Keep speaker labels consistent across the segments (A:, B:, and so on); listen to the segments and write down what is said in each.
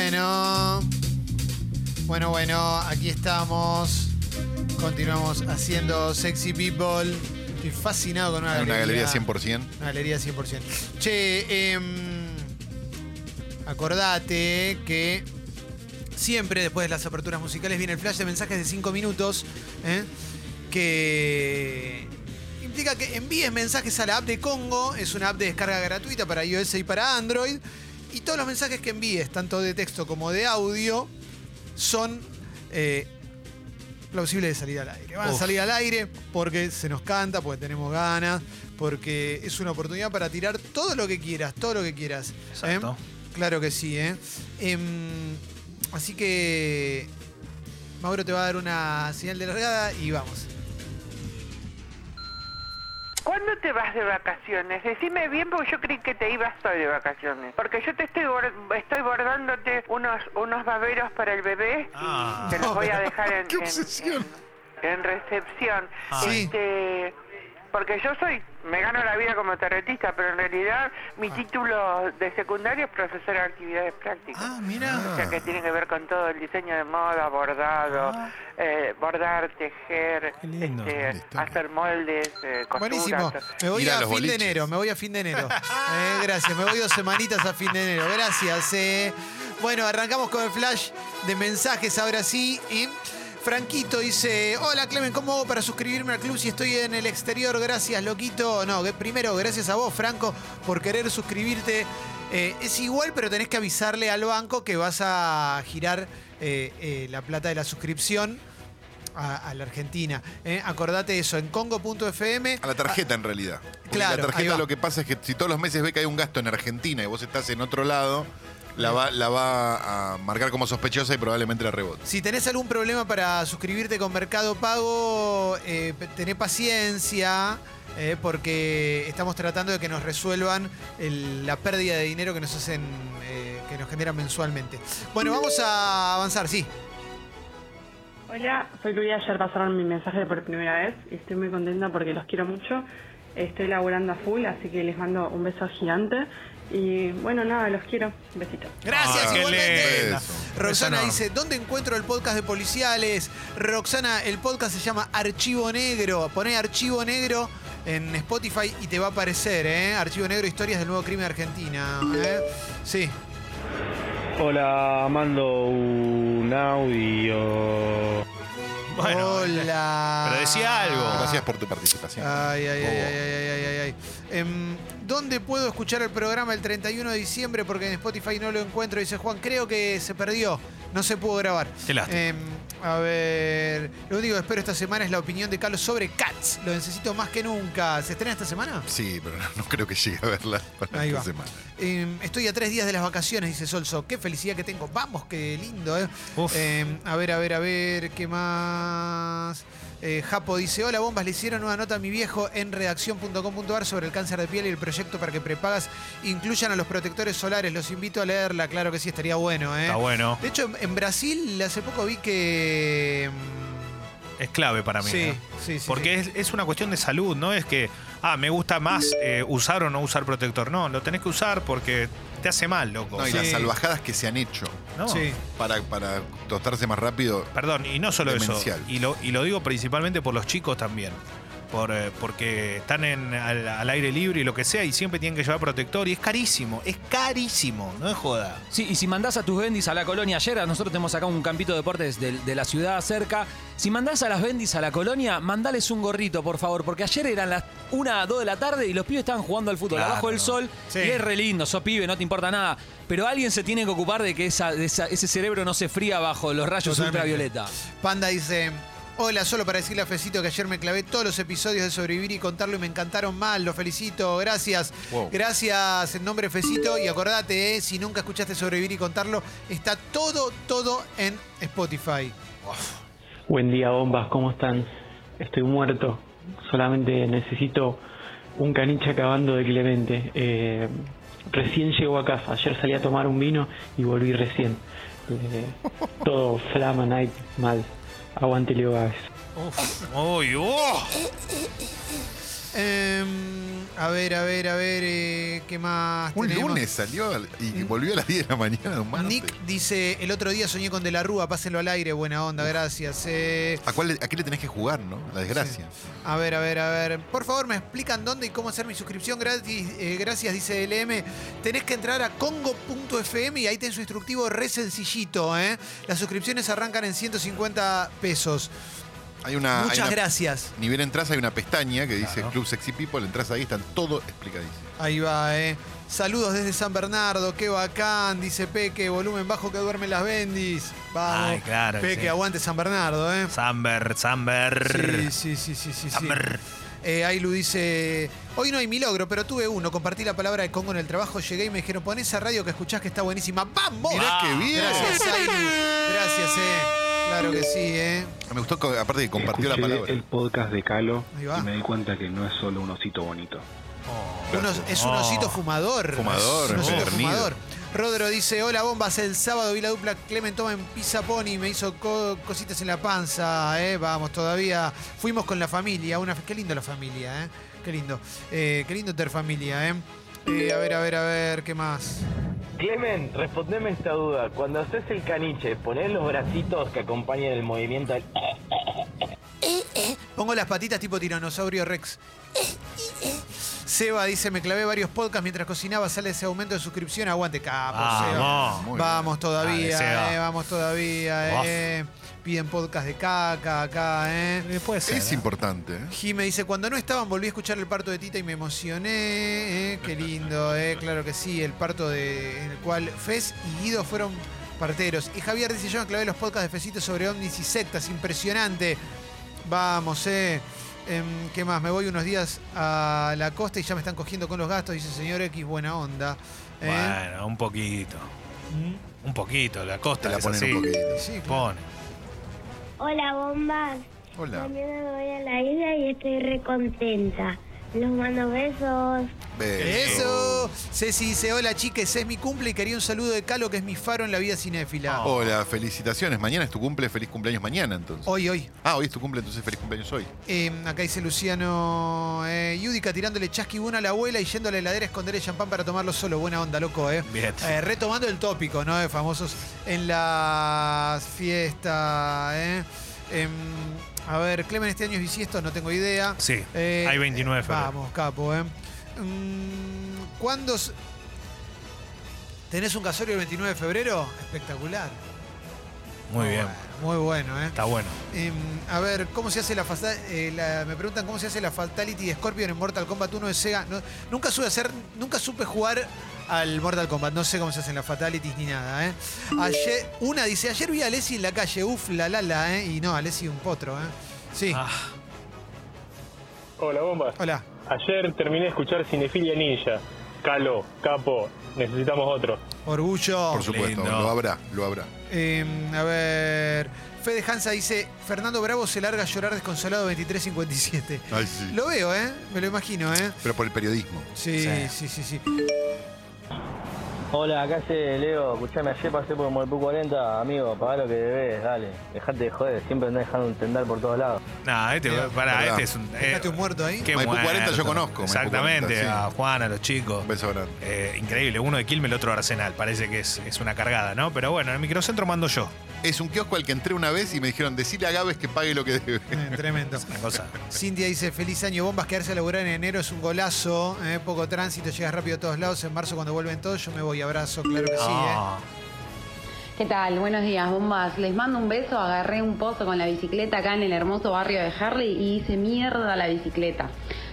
A: bueno. Bueno, bueno, aquí estamos. Continuamos haciendo Sexy People. Estoy fascinado con una,
B: Una
A: galería.
B: galería 100%.
A: Una galería 100%. Che, em, acordate que siempre después de las aperturas musicales viene el flash de mensajes de 5 minutos. ¿eh? Que implica que envíes mensajes a la app de Congo. Es una app de descarga gratuita para iOS y para Android. Y todos los mensajes que envíes, tanto de texto como de audio, son eh, plausibles de salir al aire. Van a salir al aire porque se nos canta, porque tenemos ganas, porque es una oportunidad para tirar todo lo que quieras, todo lo que quieras. ¿eh?
C: Exacto.
A: Claro que sí, ¿eh? Em, así que Mauro te va a dar una señal de largada y vamos.
D: ¿Cuándo te vas de vacaciones? Decime bien porque yo creí que te ibas hoy de vacaciones. Porque yo te estoy estoy bordándote unos unos baberos para el bebé
C: Ah.
D: y te los voy a dejar en,
B: ¡Qué
D: en-
B: obsesión!
D: en- en recepción.
C: Ah.
A: Sí.
D: Este, porque yo soy, me gano la vida como tarotista, pero en realidad mi
A: Ah.
D: título de secundario es profesor de actividades prácticas.
A: Ah, mira.
D: O sea que tiene que ver con todo el diseño de moda, bordado, eh, bordar, tejer,
C: lindo.
D: este, hacer moldes, eh, costuras.
A: Buenísimo. Me voy
B: a
A: fin de enero, me voy a fin de enero. Eh, gracias, me voy dos semanitas a fin de enero. Gracias. eh. Bueno, arrancamos con el flash de mensajes ahora sí. Y Franquito dice, hola Clemen, ¿cómo hago para suscribirme al club si estoy en el exterior? Gracias, loquito. No, primero, gracias a vos, Franco, por querer suscribirte. Eh, es igual, pero tenés que avisarle al banco que vas a girar eh, eh, la plata de la suscripción a, a la Argentina. ¿eh? Acordate eso, en congo.fm.
B: A la tarjeta, en realidad. Porque
A: Claro,
B: la tarjeta lo que pasa es que si todos los meses ve que hay un gasto en Argentina y vos estás en otro lado, la va, la va a marcar como sospechosa y probablemente la rebote.
A: Si tenés algún problema para suscribirte con Mercado Pago, eh, tené paciencia, eh, porque estamos tratando de que nos resuelvan el- la pérdida de dinero que nos hacen, eh, que nos generan mensualmente. Bueno, vamos a avanzar, sí.
E: Hola, soy Luis. Ayer pasaron mi mensaje por primera vez y estoy muy contenta porque los quiero mucho. Estoy laburando a full, así que les mando un beso gigante. Y bueno, nada, los quiero. Un besito.
A: Gracias,
C: Ah, qué
A: igualmente. Roxana
C: Beso
A: dice, ¿dónde encuentro el podcast de policiales? Roxana, el podcast se llama Archivo Negro. Poné Archivo Negro en Spotify y te va a aparecer, ¿eh? Archivo Negro, historias del nuevo crimen de Argentina. ¿eh? Sí.
F: Hola, mando un audio.
C: Bueno,
A: Hola.
C: pero decía algo.
B: Gracias por tu participación.
A: Ay, ay, ay, ay, ay, ay, ay, ay. Em, ¿Dónde puedo escuchar el programa el 31 de diciembre? Porque en Spotify no lo encuentro. Dice Juan, creo que se perdió. No se pudo grabar.
C: Qué lástima.
A: Em, a ver, lo único que espero esta semana es la opinión de Carlos sobre Cats. Lo necesito más que nunca. ¿Se estrena esta semana?
B: Sí, pero no, no creo que llegue a verla para
A: Ahí
B: esta
A: va.
B: semana.
A: Em, estoy a tres días de las vacaciones, dice Solso. Qué felicidad que tengo. Vamos, qué lindo, ¿eh? A ver, a ver, a ver, ¿qué más? Eh, Japo dice, hola bombas, le hicieron una nota a mi viejo en redacción.com.ar sobre el cáncer de piel y el proyecto para que prepagas incluyan a los protectores solares. Los invito a leerla, claro que sí, estaría bueno, ¿eh?
C: Está bueno.
A: De hecho, en Brasil hace poco vi que...
C: Es clave para mí.
A: Sí,
C: ¿no?
A: sí, sí.
C: Porque
A: sí.
C: Es, es una cuestión de salud, no es que, ah, me gusta más eh, usar o no usar protector. No, lo tenés que usar porque te hace mal, loco.
B: No, y
A: Sí.
B: las salvajadas que se han hecho
C: ¿no?
A: Sí.
B: para, para tostarse más rápido.
C: Perdón, y no solo
B: Demencial.
C: eso. Y lo, y lo digo principalmente por los chicos también. Por, eh, porque están en, al, al aire libre y lo que sea, y siempre tienen que llevar protector. Y es carísimo, es carísimo, no es joda.
G: Sí, y si mandás a tus bendis a la colonia ayer, nosotros tenemos acá un campito de deportes de, de la ciudad cerca. Si mandás a las bendis a la colonia, mandales un gorrito, por favor, porque ayer eran las 1, 2 de la tarde y los pibes estaban jugando al fútbol
C: Claro.
G: abajo del sol.
A: Sí.
G: Y es re lindo, sos pibe, no te importa nada. Pero alguien se tiene que ocupar de que esa, de esa- ese cerebro no se fría bajo los rayos
A: Totalmente.
G: ultravioleta.
A: Panda dice, hola, solo para decirle a Fecito que ayer me clavé todos los episodios de Sobrevivir y contarlo y me encantaron mal, lo felicito, gracias.
B: Wow.
A: Gracias en nombre de Fecito y acordate, eh, si nunca escuchaste Sobrevivir y contarlo, está todo, todo en Spotify.
H: Buen día, bombas, ¿cómo están? Estoy muerto. Solamente necesito un caniche acabando de Clemente. Eh, recién llego a casa. Ayer salí a tomar un vino y volví recién. Eh, todo flama night mal. Aguante Leo Gávez.
C: Uy, oh.
A: Em, a ver, a ver, a ver, eh, ¿qué más
B: Un
A: tenemos?
B: lunes salió al- y volvió a las 10 de la mañana un martes.
A: Nick dice, el otro día soñé con De la Rúa, pásenlo al aire, buena onda, gracias. Eh,
B: ¿A, cuál, le- ¿A qué le tenés que jugar, no? La desgracia.
A: a ver, a ver, a ver. Por favor, me explican dónde y cómo hacer mi suscripción gratis. Eh, gracias, dice LM. Tenés que entrar a congo.fm y ahí tenés su instructivo re sencillito. ¿eh? Las suscripciones arrancan en 150 pesos.
B: Hay una. hay
A: Muchas
B: una-
A: gracias.
B: Ni bien entras, hay una pestaña que dice
C: Claro.
B: Club Sexy People. Entras ahí, están todo explicadísimo.
A: Ahí va, ¿eh? Saludos desde San Bernardo, qué bacán, dice Peque, volumen bajo que duermen las bendis. Vamos.
C: Ay, claro,
A: Peque,
C: sí.
A: aguante San Bernardo, ¿eh?
C: Samber, Samber.
A: Sí, sí, sí, sí, sí. sí.
C: Samber.
A: Eh, Ailu dice, hoy no hay milagro, pero tuve uno. Compartí la palabra de Congo en el trabajo, llegué y me dijeron, pon esa radio que escuchás que está buenísima. ¡Vamos!
B: Mirá qué bien.
A: Gracias, Ailu. Gracias, eh. Claro que sí, eh.
B: Me gustó, aparte que compartió la palabra.
F: el podcast de Calo y me di cuenta que no es solo un osito bonito.
A: Unos- es un osito fumador.
B: Fumador,
A: un osito fumador. Rodro dice, hola bombas, el sábado vi la dupla Clemen toma en Pizza Pony, me hizo co- cositas en la panza, eh, vamos, todavía fuimos con la familia, una, qué lindo la familia, eh, qué lindo, eh, qué lindo ter familia, eh. Eh, a ver, a ver, a ver, ¿qué más?
I: Clemen, respondeme esta duda. Cuando haces el caniche, ¿ponés los bracitos que acompañan el movimiento del...
A: Pongo las patitas tipo tiranosaurio Rex. Seba dice, me clavé varios podcasts mientras cocinaba, sale ese aumento de suscripción, aguante capo, Seba.
C: Vamos.
B: Muy
A: Vamos todavía,
C: Dale, Seba.
A: eh, vamos todavía, eh. Piden podcast de caca acá, eh.
C: Eh, Puede ser.
B: Es
C: ¿eh?
B: importante, ¿eh?
A: Jime dice, cuando no estaban volví a escuchar el parto de Tita y me emocioné. eh, Qué lindo, eh, claro que sí, el parto de, en el cual Fez y Guido fueron parteros. Y Javier dice, yo me clavé los podcasts de Fecito sobre ovnis y sectas, impresionante. Vamos, eh. Em, ¿Qué más? Me voy unos días a la costa y ya me están cogiendo con los gastos, dice señor X, buena onda. eh.
C: Bueno, un poquito. Un poquito, la costa
B: Te la
C: es
B: ponen
C: así.
B: un poquito.
A: Sí, claro.
C: Pone.
J: Hola, bombas.
B: Hola.
J: Mañana voy a la isla y estoy re contenta. Los mando besos.
B: Beso.
A: Eso. Ceci dice, hola chiques, es mi cumple y quería un saludo de Calo, que es mi faro en la vida cinéfila.
B: Hola, felicitaciones. Mañana es tu cumple, feliz cumpleaños mañana entonces.
A: Hoy, hoy.
B: Ah, hoy es tu cumple, entonces feliz cumpleaños hoy.
A: Eh, acá dice Luciano eh, Yudica tirándole chasquibuna a la abuela y yendo a la heladera a esconderle champán para tomarlo solo. Buena onda, loco, ¿eh?
C: Bien.
A: Eh, retomando el tópico, ¿no? De famosos en las fiestas, ¿eh? Em, a ver, Clemen, este año es bisiesto, no tengo idea.
C: Sí,
A: Eh,
C: hay 29 de febrero.
A: Vamos, capo, ¿eh? Mm, ¿Cuándo tenés un casorio el 29 de febrero? Espectacular.
C: Muy bien.
A: bueno, muy bueno, ¿eh?
C: Está bueno.
A: Em, a ver, ¿cómo se hace la, eh, la- Me preguntan cómo se hace la Fatality de Scorpion en Mortal Kombat 1 de Sega. No- nunca supe hacer, nunca supe jugar al Mortal Kombat. No sé cómo se hacen las Fatalities ni nada, ¿eh? Ayer, una dice, ayer vi a Alessi en la calle, uf, la la la, ¿eh? Y no, Alessi un potro, ¿eh? Sí.
C: Ah,
F: Hola, bombas.
A: Hola.
F: Ayer terminé de escuchar Cinefilia Ninja. Calo, capo, necesitamos otro.
A: Orgullo.
B: Por supuesto,
C: lindo.
B: lo habrá, lo habrá.
A: Em, a ver. Fede Hansa dice, Fernando Bravo se larga a llorar desconsolado 2357.
B: Ay, sí.
A: Lo veo, ¿eh? Me lo imagino, ¿eh?
B: Pero por el periodismo.
A: Sí,
C: Sí.
A: sí, sí, sí.
I: Hola, acá se Leo. Escuchame, ayer pasé por Molpú 40. Amigo, pagá lo que debes, dale. Dejate de joder, siempre andás dejando un tendal por todos lados.
C: nah, este,
A: Mira,
C: pará,
B: verdad.
C: este es un. eh,
A: Dejate un muerto ahí.
C: qué
B: Maipú 40 yo conozco, Maipú
C: Exactamente,
B: 40, sí.
C: a Juan, a los chicos.
B: Un beso grande.
C: Eh, increíble, uno de Quilme, el otro de Arsenal. Parece que es, es una cargada, ¿no? Pero bueno, en el microcentro mando yo.
B: Es un kiosco al que entré una vez y me dijeron, decirle a Gávez que pague lo que debe.
A: Eh, tremendo.
C: Una cosa.
A: Cintia dice, feliz año, bombas, quedarse a laburar en enero es un golazo, eh, poco tránsito, llegas rápido a todos lados, en marzo cuando vuelven todos, yo me voy, abrazo, claro que sí, eh.
C: Ah,
K: ¿Qué tal? Buenos días, bombas. Les mando un beso. Agarré un pozo con la bicicleta acá en el hermoso barrio de Harley y hice mierda la bicicleta.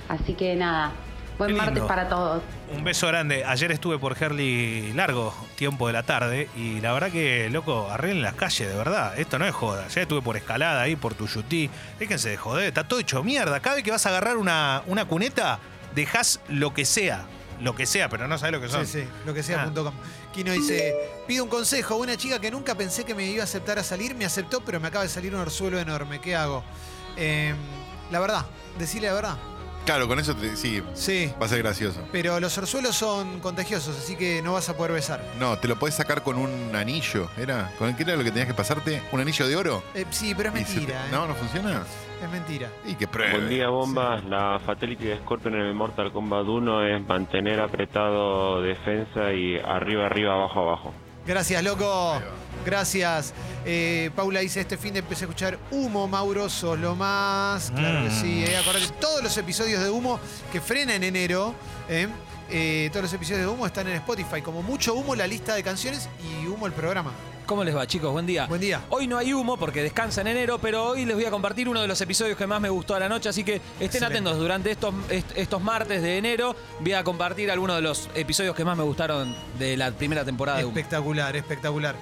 K: Así que nada, buen
C: Qué lindo.
K: martes para todos.
C: Un beso grande. Ayer estuve por Herley largo tiempo de la tarde y la verdad que, loco, arreglen las calles, de verdad. Esto no es joda. Ayer estuve por escalada ahí, por Tuyutí. Déjense de joder, está todo hecho mierda. Cada vez que vas a agarrar una, una cuneta, dejas lo que sea. Lo que sea, pero no sabes lo que son.
A: Sí, sí, lo que sea.
C: Ah.
A: Kino dice, pido un consejo, una chica que nunca pensé que me iba a aceptar a salir, me aceptó, pero me acaba de salir un orzuelo enorme, ¿qué hago? Eh, la verdad, decirle la verdad.
B: Claro, con eso te- sí,
A: Sí.
B: va a ser gracioso.
A: Pero los orzuelos son contagiosos, así que no vas a poder besar.
B: No, te lo podés sacar con un anillo. ¿Era? ¿Con qué era lo que tenías que pasarte? ¿Un anillo de oro?
A: Eh, sí, pero es
B: Y se te-
A: mentira. ¿eh?
B: No, no funciona.
A: Es mentira.
B: Y que pruebe.
L: Buen día, bombas. La fatality de Scorpion en el Mortal Kombat 1 es mantener apretado defensa y arriba, arriba, abajo, abajo.
A: Gracias, loco. Gracias. Eh, Paula dice, este fin de empecé a escuchar Humo, Mauro, sos lo más. Claro que sí. Eh. Acordate, todos los episodios de Humo que frena en enero, eh, eh, todos los episodios de Humo están en Spotify. Como mucho Humo la lista de canciones y Humo el programa.
G: ¿Cómo les va, chicos? Buen día.
A: Buen día.
G: Hoy no hay humo porque descansa en enero, pero hoy les voy a compartir uno de los episodios que más me gustó a la noche, así que estén
A: Excelente.
G: atentos durante estos, est- estos martes de enero. Voy a compartir algunos de los episodios que más me gustaron de la primera temporada de humo.
A: Espectacular, espectacular.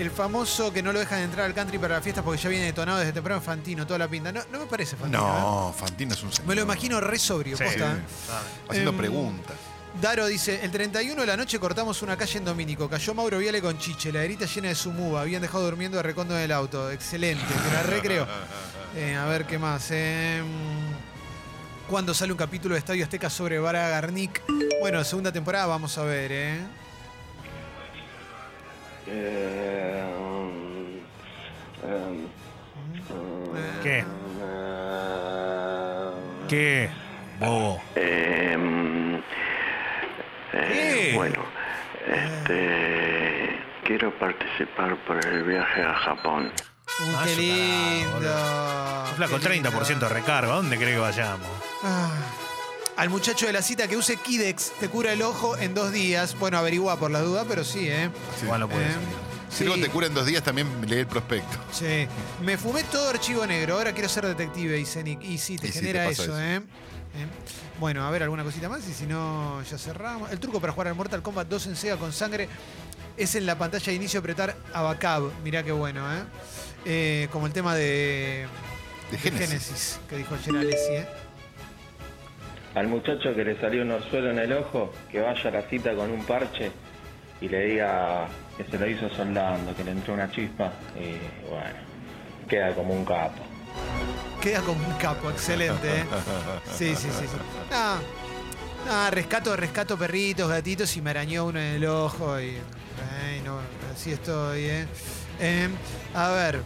A: El famoso que no lo dejan entrar al country para la fiesta porque ya viene detonado desde temprano Fantino, toda la pinta. No, no me parece Fantino. ¿eh?
B: No, Fantino es un señor.
A: Me lo imagino re sobrio,
C: Sí.
A: posta, ¿eh?
B: Haciendo
A: Em,
B: preguntas.
A: Daro dice, el 31 de la noche cortamos una calle en Domínico. Cayó Mauro Viale con Chiche, la herita llena de su muba. Habían dejado durmiendo de recondo en el auto. Excelente, te la recreo. Eh, a ver qué más. Eh, ¿Cuándo sale un capítulo de Estadio Azteca sobre Vara Garnick? Bueno, segunda temporada vamos a ver, ¿eh?
C: ¿Qué? ¿Qué? Bobo.
M: Em, eh,
C: ¿Qué?
M: bueno, este, quiero participar por el viaje a Japón.
A: Uy,
C: Ah,
A: qué
C: yo
A: lindo.
C: Un flaco,
A: Qué
C: 30% de
A: lindo.
C: recargo. ¿A dónde cree que vayamos?
A: Ah. Al muchacho de la cita que use Kidex te cura el ojo en dos días. Bueno, averigua por la duda, pero sí, ¿eh?
C: Igual lo puede
A: Eh,
C: ser.
B: Si algo te cura en dos días, también lee el prospecto.
A: Sí. Me fumé todo archivo negro. Ahora quiero ser detective, dice Nick. Y sí, te
B: Y sí,
A: genera
B: te pasa
A: eso,
B: eso.
A: ¿eh? ¿Eh? Bueno, a ver, alguna cosita más y si no, ya cerramos. El truco para jugar al Mortal Kombat 2 en Sega con sangre es en la pantalla de inicio apretar Abacab. Mirá qué bueno, ¿eh? Eh, como el tema de,
B: De Génesis.
A: que dijo ayer Alessi, ¿eh?
I: Al muchacho que le salió un orzuelo en el ojo, que vaya a la cita con un parche y le diga que se lo hizo soldando, que le entró una chispa y bueno, queda como un capo.
A: Queda como un capo, excelente, ¿eh? Sí, sí, sí. sí. Ah, ah, rescato, rescato perritos, gatitos y me arañó uno en el ojo y. ay, no, así estoy, ¿eh? Em, a ver.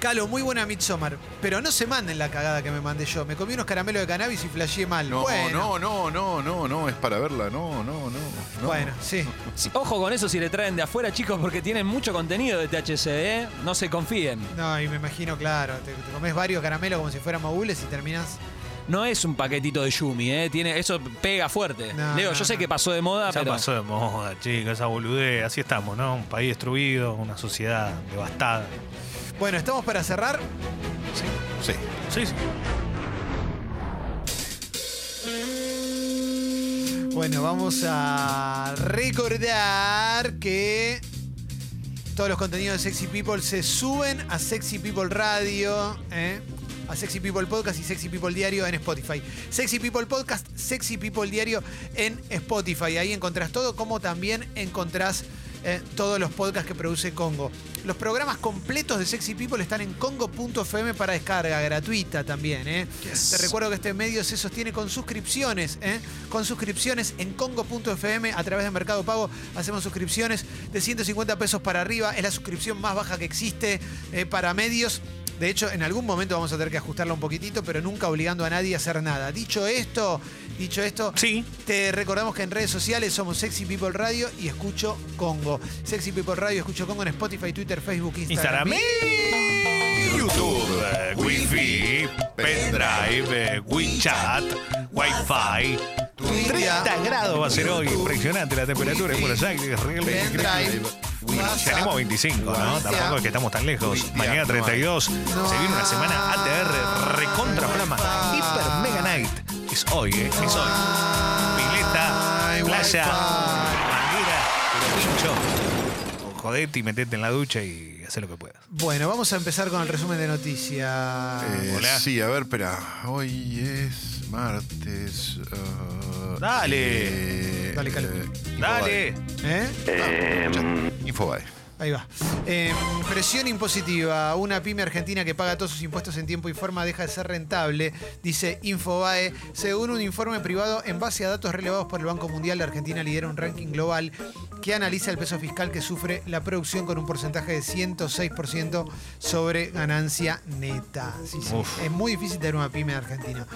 A: Calo, muy buena Midsommar, pero no se manden la cagada que me mandé yo. Me comí unos caramelos de cannabis y flasheé mal.
B: No,
A: bueno,
B: no, no, no, no, no, es para verla, no, no, no. no.
A: bueno, sí.
G: Sí, Ojo con eso si le traen de afuera, chicos, porque tienen mucho contenido de THC, ¿eh? No se confíen.
A: No, y me imagino, claro, te, te comes varios caramelos como si fueran mogules y terminas.
G: No es un paquetito de Yumi, ¿eh? Tiene, eso pega fuerte.
A: No,
G: Leo,
A: no,
G: yo sé
A: no.
G: que pasó de moda,
C: Ya
G: pero.
C: pasó de moda, chicos, esa boludez. Así estamos, ¿no? Un país destruido, una sociedad devastada.
A: Bueno, estamos para cerrar.
B: Sí.
C: Sí, sí.
A: Bueno, vamos a recordar que todos los contenidos de Sexy People se suben a Sexy People Radio, ¿eh? A Sexy People Podcast y Sexy People Diario en Spotify. Sexy People Podcast, Sexy People Diario en Spotify. Ahí encontrás todo, como también encontrás eh, todos los podcasts que produce Congo. Los programas completos de Sexy People están en congo.fm para descarga gratuita también. ¿eh? Te recuerdo que este medio se sostiene con suscripciones. ¿eh? Con suscripciones en congo.fm a través de Mercado Pago. Hacemos suscripciones de 150 pesos para arriba. Es la suscripción más baja que existe para medios. De hecho, en algún momento vamos a tener que ajustarla un poquitito, pero nunca obligando a nadie a hacer nada. Dicho esto, dicho esto,
C: Sí.
A: te recordamos que en redes sociales somos Sexy People Radio y Escucho Congo. Sexy People Radio, Escucho Congo en Spotify, Twitter, Facebook, Instagram.
C: Instagram, YouTube, Wi-Fi, pendrive, WeChat, Wi-Fi. 30 grados va a ser hoy, impresionante la temperatura en Buenos Aires, realmente increíble. Tenemos 25, ¿no? Tampoco es que estamos tan lejos. Mañana 32. Se viene una semana ATR recontra flama. Hiper Mega Night. Es hoy, ¿eh? Es hoy. Pileta, playa, manguera, pincho. Jodete y metete en la ducha y haz lo que puedas.
A: Bueno, vamos a empezar con el resumen de noticias.
B: Eh,
C: Hola.
B: sí, a ver, espera. Hoy es martes. ah,
C: Dale.
B: eh,
A: Dale, Calo.
B: eh,
C: Dale.
A: ¿Eh?
B: Infobae. Infobae.
A: Ahí va. Eh, presión impositiva. Una pyme argentina que paga todos sus impuestos en tiempo y forma deja de ser rentable, dice Infobae. Según un informe privado, en base a datos relevados por el Banco Mundial, la Argentina lidera un ranking global que analiza el peso fiscal que sufre la producción con un porcentaje de 106% sobre ganancia neta. Sí, sí.
C: Uf.
A: Es muy difícil tener una pyme en Argentina.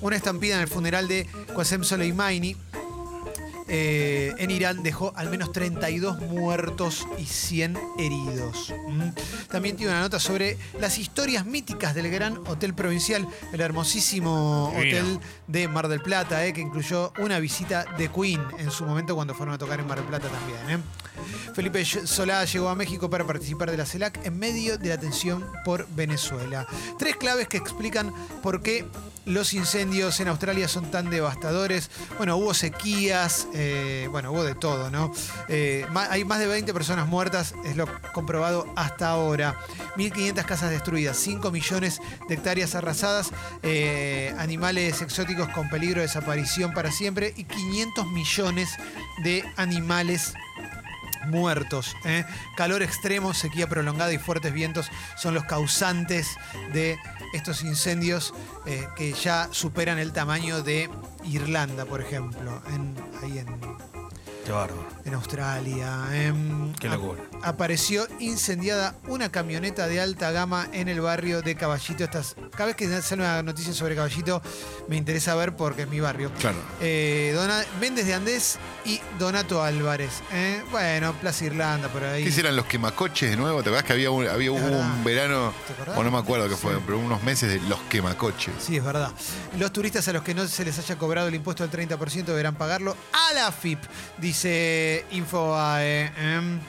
A: Una estampida en el funeral de Qasem Soleimani eh, en Irán dejó al menos 32 muertos y 100 heridos. Mm. También tiene una nota sobre las historias míticas del gran hotel provincial, el hermosísimo
C: Divino.
A: hotel de Mar del Plata, eh, que incluyó una visita de Queen en su momento cuando fueron a tocar en Mar del Plata también. eh. Felipe Solá llegó a México para participar de la CELAC en medio de la tensión por Venezuela. Tres claves que explican por qué los incendios en Australia son tan devastadores. Bueno, hubo sequías, eh, bueno, hubo de todo, ¿no? Hay más de 20 personas muertas, es lo comprobado hasta ahora. 1.500 casas destruidas, 5 millones de hectáreas arrasadas, eh, animales exóticos con peligro de desaparición para siempre y 500 millones de animales muertos. ¿eh? Calor extremo, sequía prolongada y fuertes vientos son los causantes de estos incendios eh, que ya superan el tamaño de Irlanda, por ejemplo,
C: Qué bárbaro.
A: en Australia. Em,
C: Qué locura.
A: ap- apareció incendiada una camioneta de alta gama en el barrio de Caballito. Estas, cada vez que sale una noticia sobre Caballito me interesa ver porque es mi barrio.
B: Claro.
A: Eh, Dona- Méndez de Andés y Donato Álvarez. ¿eh? Bueno, Plaza Irlanda por ahí.
B: ¿Qué hicieron los quemacoches de nuevo? ¿Te acuerdas que había un, había hubo
A: verdad.
B: un verano,
A: ¿Te acordás?
B: o no me acuerdo qué fue, pero unos meses de los quemacoches?
A: Sí, es verdad. Los turistas a los que no se les haya cobrado el impuesto del 30% deberán pagarlo a la FIP, dice Infobae. em.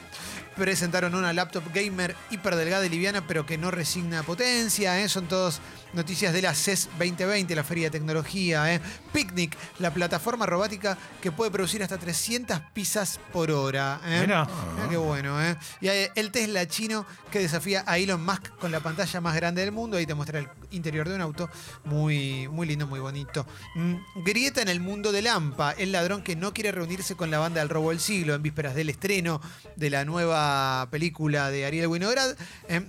A: Presentaron una laptop gamer hiperdelgada y liviana, pero que no resigna potencia. ¿eh? Son todas noticias de la CES 2020, la Feria de Tecnología. ¿eh? Picnic, la plataforma robótica que puede producir hasta 300 pizzas por hora. ¿eh?
C: Mirá
A: qué bueno, ¿eh? Y hay el Tesla chino que desafía a Elon Musk con la pantalla más grande del mundo. Ahí te muestra el interior de un auto. Muy, muy lindo, muy bonito. Mm, Grieta en el mundo de Lampa. El ladrón que no quiere reunirse con la banda del robo del siglo en vísperas del estreno de la nueva película de Ariel Winograd. ¿eh?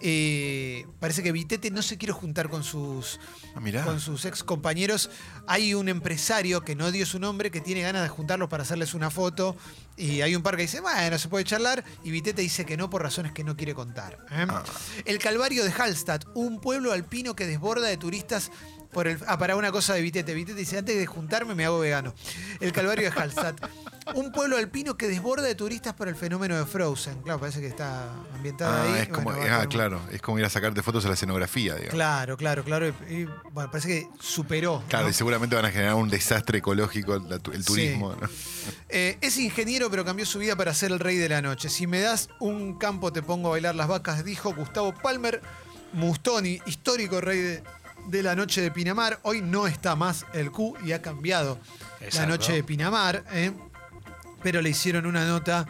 A: Eh, parece que Vitete no se quiere juntar con sus,
B: Ah,
A: con sus ex compañeros. Hay un empresario que no dio su nombre que tiene ganas de juntarlos para hacerles una foto. Y hay un par que dice, bueno, se puede charlar. Y Vitete dice que no por razones que no quiere contar. ¿eh? El Calvario de Hallstatt, un pueblo alpino que desborda de turistas por el. Ah, para una cosa de Vitete. Vitete dice, antes de juntarme me hago vegano. El Calvario de Hallstatt. Un pueblo alpino que desborda de turistas por el fenómeno de Frozen. Claro, parece que está ambientado
B: Ah,
A: ahí.
B: es como,
A: Bueno, va a
B: ah,
A: un-
B: claro, es como ir a sacarte fotos a la escenografía, digamos.
A: Claro, claro, claro. Y, y, bueno, parece que superó.
B: Claro,
A: ¿no?
B: y seguramente van a generar un desastre ecológico la el turismo. ¿no?
A: Eh, es ingeniero, pero cambió su vida para ser el rey de la noche. Si me das un campo, te pongo a bailar las vacas, dijo Gustavo Palmer Mustoni, histórico rey de, de la noche de Pinamar. Hoy no está más el Q y ha cambiado la noche de Pinamar. ¿eh? Pero le hicieron una nota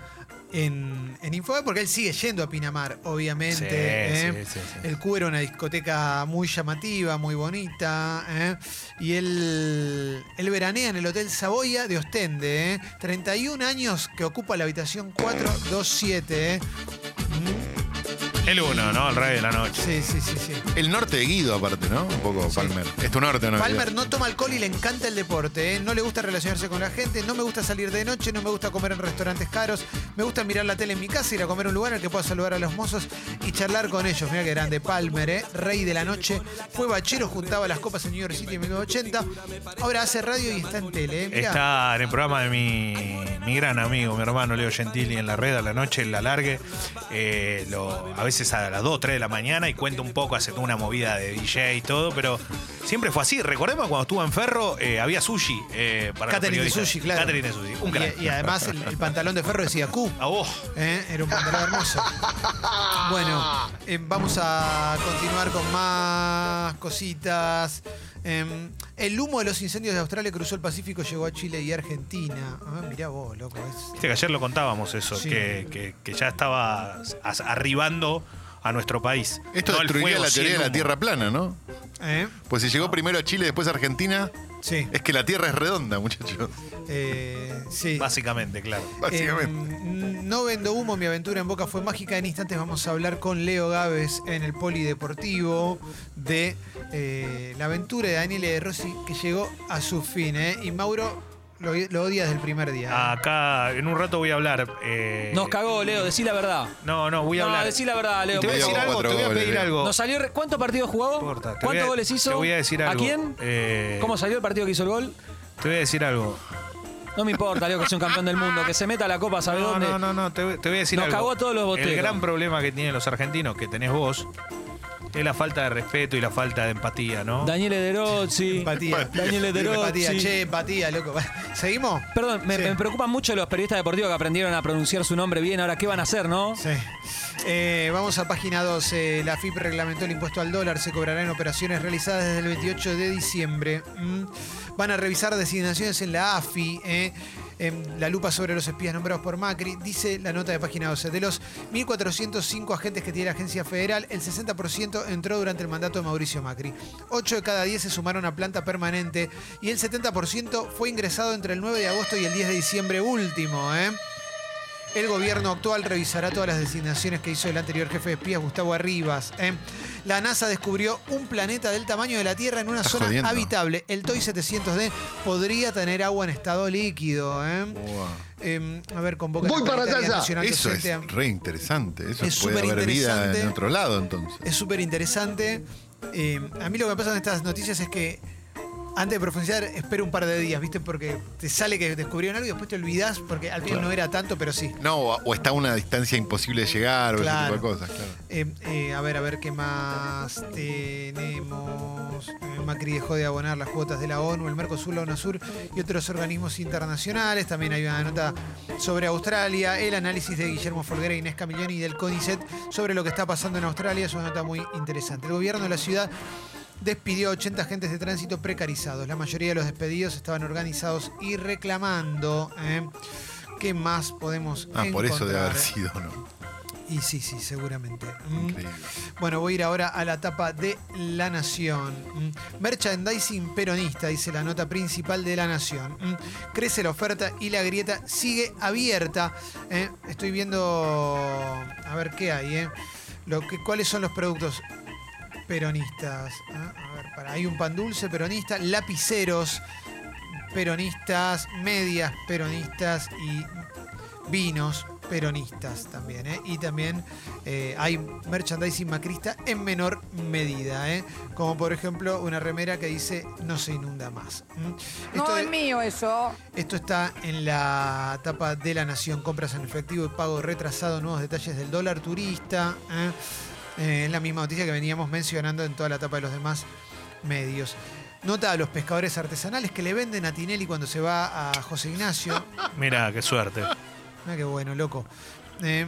A: en, en Infobae porque él sigue yendo a Pinamar, obviamente.
C: Sí,
A: ¿eh?
C: sí, sí, sí.
A: El Q era una discoteca muy llamativa, muy bonita. ¿eh? Y él, él veranea en el Hotel Saboya de Ostende. ¿eh? 31 años que ocupa la habitación 427. ¿eh?
C: El uno, ¿no? El rey de la noche.
A: Sí, sí, sí, sí.
B: El norte de Guido, aparte, ¿no? Un poco Palmer. Es tu norte, ¿no?
A: Palmer no toma alcohol y le encanta el deporte. ¿eh? No le gusta relacionarse con la gente, no me gusta salir de noche, no me gusta comer en restaurantes caros, me gusta mirar la tele en mi casa, ir a comer a un lugar al que pueda saludar a los mozos y charlar con ellos. Mira qué grande Palmer, ¿eh? rey de la noche. Fue bachero, juntaba las copas en New York City en 1980. Ahora hace radio y está en tele. ¿eh? Mirá.
C: Está en el programa de mi, mi gran amigo, mi hermano Leo Gentili en la red a la noche, en la largue. Eh, lo- a veces a las 2, 3 de la mañana y cuenta un poco, hace toda una movida de DJ y todo, pero siempre fue así. Recordemos cuando estuvo en Ferro, eh, había sushi eh, para
A: de
C: periodistas.
A: sushi, claro.
C: Catering de sushi. Un crack.
A: Y, y además el, el pantalón de ferro decía Q.
C: A vos.
A: ¿eh? Era un pantalón hermoso. Bueno, eh, vamos a continuar con más cositas. Em, el humo de los incendios de Australia cruzó el Pacífico, llegó a Chile y Argentina. Ah, mirá vos, loco. es-
C: Viste que ayer lo contábamos eso,
A: Sí.
C: que, que- que ya estaba arribando a nuestro país.
B: Esto
C: No
B: destruiría
C: fuego,
B: la teoría de la. Tierra plana, ¿no?
A: ¿Eh?
B: Pues si llegó primero a Chile y después a Argentina,
A: Sí.
B: es que la Tierra es redonda, muchachos.
A: Eh, sí.
C: Básicamente, claro.
B: Básicamente.
A: Eh, no vendo humo, mi aventura en Boca fue mágica. En instantes vamos a hablar con Leo Gávez en el Polideportivo de eh, la aventura de Daniele De Rossi que llegó a su fin. ¿eh? Y Mauro lo, lo odia desde el primer día. ¿eh?
C: Acá, en un rato voy a hablar. eh,
G: Nos cagó, Leo, decí la verdad.
C: No, no, voy a
G: no,
C: hablar.
G: decí la verdad, Leo.
C: Te voy a decir algo, te
B: cuatro
C: voy a
B: goles,
C: pedir
B: Leo.
C: algo.
G: ¿Nos salió re- ¿Cuántos partidos jugó?
C: No importa, te voy
G: ¿Cuántos
C: a-
G: goles hizo?
C: Te voy a decir
G: ¿A
C: algo.
G: quién?
C: Eh,
G: ¿Cómo salió el partido que hizo el gol?
C: Te voy a decir algo.
G: No me importa, Leo, que sea un campeón del mundo. Que se meta a la copa, ¿sabe
C: No,
G: dónde?
C: no, no, no, te, voy- te voy a decir
G: Nos
C: algo.
G: cagó a todos los boteros.
C: El gran problema que tienen los argentinos, que tenés vos, es la falta de respeto y la falta de empatía, ¿no?
G: Daniele De Rossi.
A: Empatía.
G: Daniele De
A: Empatía, che, empatía, loco. ¿Seguimos?
G: Perdón, me,
A: Sí.
G: me preocupan mucho los periodistas deportivos que aprendieron a pronunciar su nombre bien. Ahora, ¿qué van a hacer, no?
A: Sí. Eh, vamos a página 12. La FIP reglamentó el impuesto al dólar. Se cobrará en operaciones realizadas desde el 28 de diciembre. Mm. Van a revisar designaciones en la AFI. eh. Em, la lupa sobre los espías nombrados por Macri. Dice la nota de página 12. De los 1.405 agentes que tiene la agencia federal, el 60% entró durante el mandato de Mauricio Macri. 8 de cada 10 se sumaron a planta permanente y el 70% fue ingresado entre el 9 de agosto y el 10 de diciembre último. ¿eh? El gobierno actual revisará todas las designaciones que hizo el anterior jefe de espías, Gustavo Arribas. ¿eh? La NASA descubrió un planeta del tamaño de la Tierra en una
B: Estás
A: zona
B: jodiendo.
A: habitable. El TOI 700D podría tener agua en estado líquido. ¿eh?
B: Wow.
A: Eh, a ver, convoca
N: Voy
A: la
N: para allá.
B: Eso es
A: a-
B: re interesante. Eso
A: Es
B: puede haber vida en otro lado, entonces.
A: Es súper interesante. Eh, a mí lo que me pasa en estas noticias es que antes de profundizar, espero un par de días, ¿viste? Porque te sale que descubrieron algo y después te olvidás, porque al final no era tanto, pero sí.
B: No, o, o está a una distancia imposible de llegar o ese tipo de cosas, claro.
A: Eh, eh, a ver, a ver qué más tenemos. Eh, Macri dejó de abonar las cuotas de la ONU, el Mercosur, la UNASUR y otros organismos internacionales. También hay una nota sobre Australia, el análisis de Guillermo Folguera e Inés Camilloni y del CONICET sobre lo que está pasando en Australia. Es una nota muy interesante. El gobierno de la ciudad despidió a 80 agentes de tránsito precarizados. La mayoría de los despedidos estaban organizados y reclamando. ¿eh? ¿Qué más podemos
B: Ah, por eso debe haber sido, ¿no?
A: Y sí, sí, seguramente. Mm.
B: Increíble.
A: Bueno, voy a ir ahora a la tapa de La Nación. Mm. Merchandising peronista, dice la nota principal de La Nación. Mm. Crece la oferta y la grieta sigue abierta. ¿eh? Estoy viendo, a ver qué hay, ¿eh? Lo que, ¿Cuáles son los productos peronistas? ¿eh? A ver, para, hay un pan dulce peronista, lapiceros peronistas, medias peronistas y vinos peronistas también. ¿eh? Y también eh, hay merchandising macrista en menor medida. ¿eh? Como por ejemplo una remera que dice no se inunda más. ¿Mm? Esto,
O: No es mío eso.
A: esto está en la tapa de La Nación. Compras en efectivo y pago retrasado. Nuevos detalles del dólar turista. ¿Eh? Es la misma noticia que veníamos mencionando en toda la tapa de los demás medios. Nota a los pescadores artesanales que le venden a Tinelli cuando se va a José Ignacio.
C: Mira, qué suerte.
A: Mira qué bueno, loco. Eh,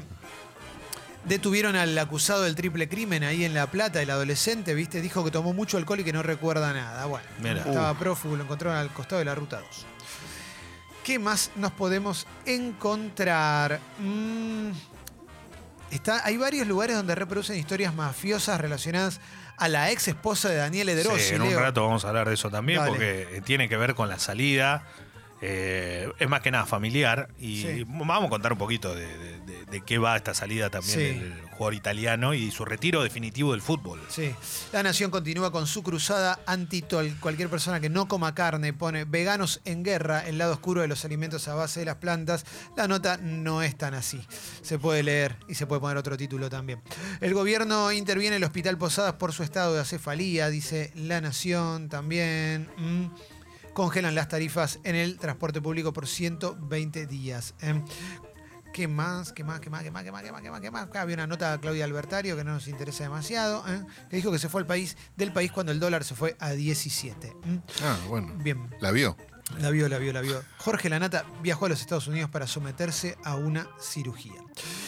A: detuvieron al acusado del triple crimen ahí en La Plata, el adolescente, ¿viste? Dijo que tomó mucho alcohol y que no recuerda nada. Bueno, estaba prófugo, lo encontraron al costado de la ruta 2. ¿Qué más nos podemos encontrar? Mm, está, hay varios lugares donde reproducen historias mafiosas relacionadas a la ex esposa de Daniele De Rossi.
C: Sí, en un
A: Leo.
C: rato vamos a hablar de eso también,
A: Dale.
C: porque eh, tiene que ver con la salida. Eh, es más que nada familiar. Y
A: Sí.
C: vamos a contar un poquito de, de- de- de qué va esta salida también
A: Sí.
C: del jugador italiano y su retiro definitivo del fútbol.
A: Sí. La Nación continúa con su cruzada anti-tol. Cualquier persona que no coma carne pone veganos en guerra, el lado oscuro de los alimentos a base de las plantas. La nota no es tan así. Se puede leer y se puede poner otro título también. El gobierno interviene en el Hospital Posadas por su estado de acefalía, dice La Nación también. Mm. Congelan las tarifas en el transporte público por 120 días. ¿eh? ¿Qué más? ¿Qué más? ¿Qué más? ¿Qué más? ¿Qué más? ¿Qué más? ¿Qué más? ¿Qué más? Acá había una nota de Claudia Albertario que no nos interesa demasiado, ¿eh? que dijo que se fue al país, del país cuando el dólar se fue a 17. ¿m?
B: Ah, bueno.
A: Bien.
B: La vio.
A: La vio, la vio, la vio. Jorge Lanata viajó a los Estados Unidos para someterse a una cirugía.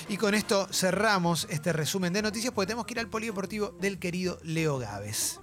A: Y con esto cerramos este resumen de noticias porque tenemos que ir al polideportivo del querido Leo Gávez.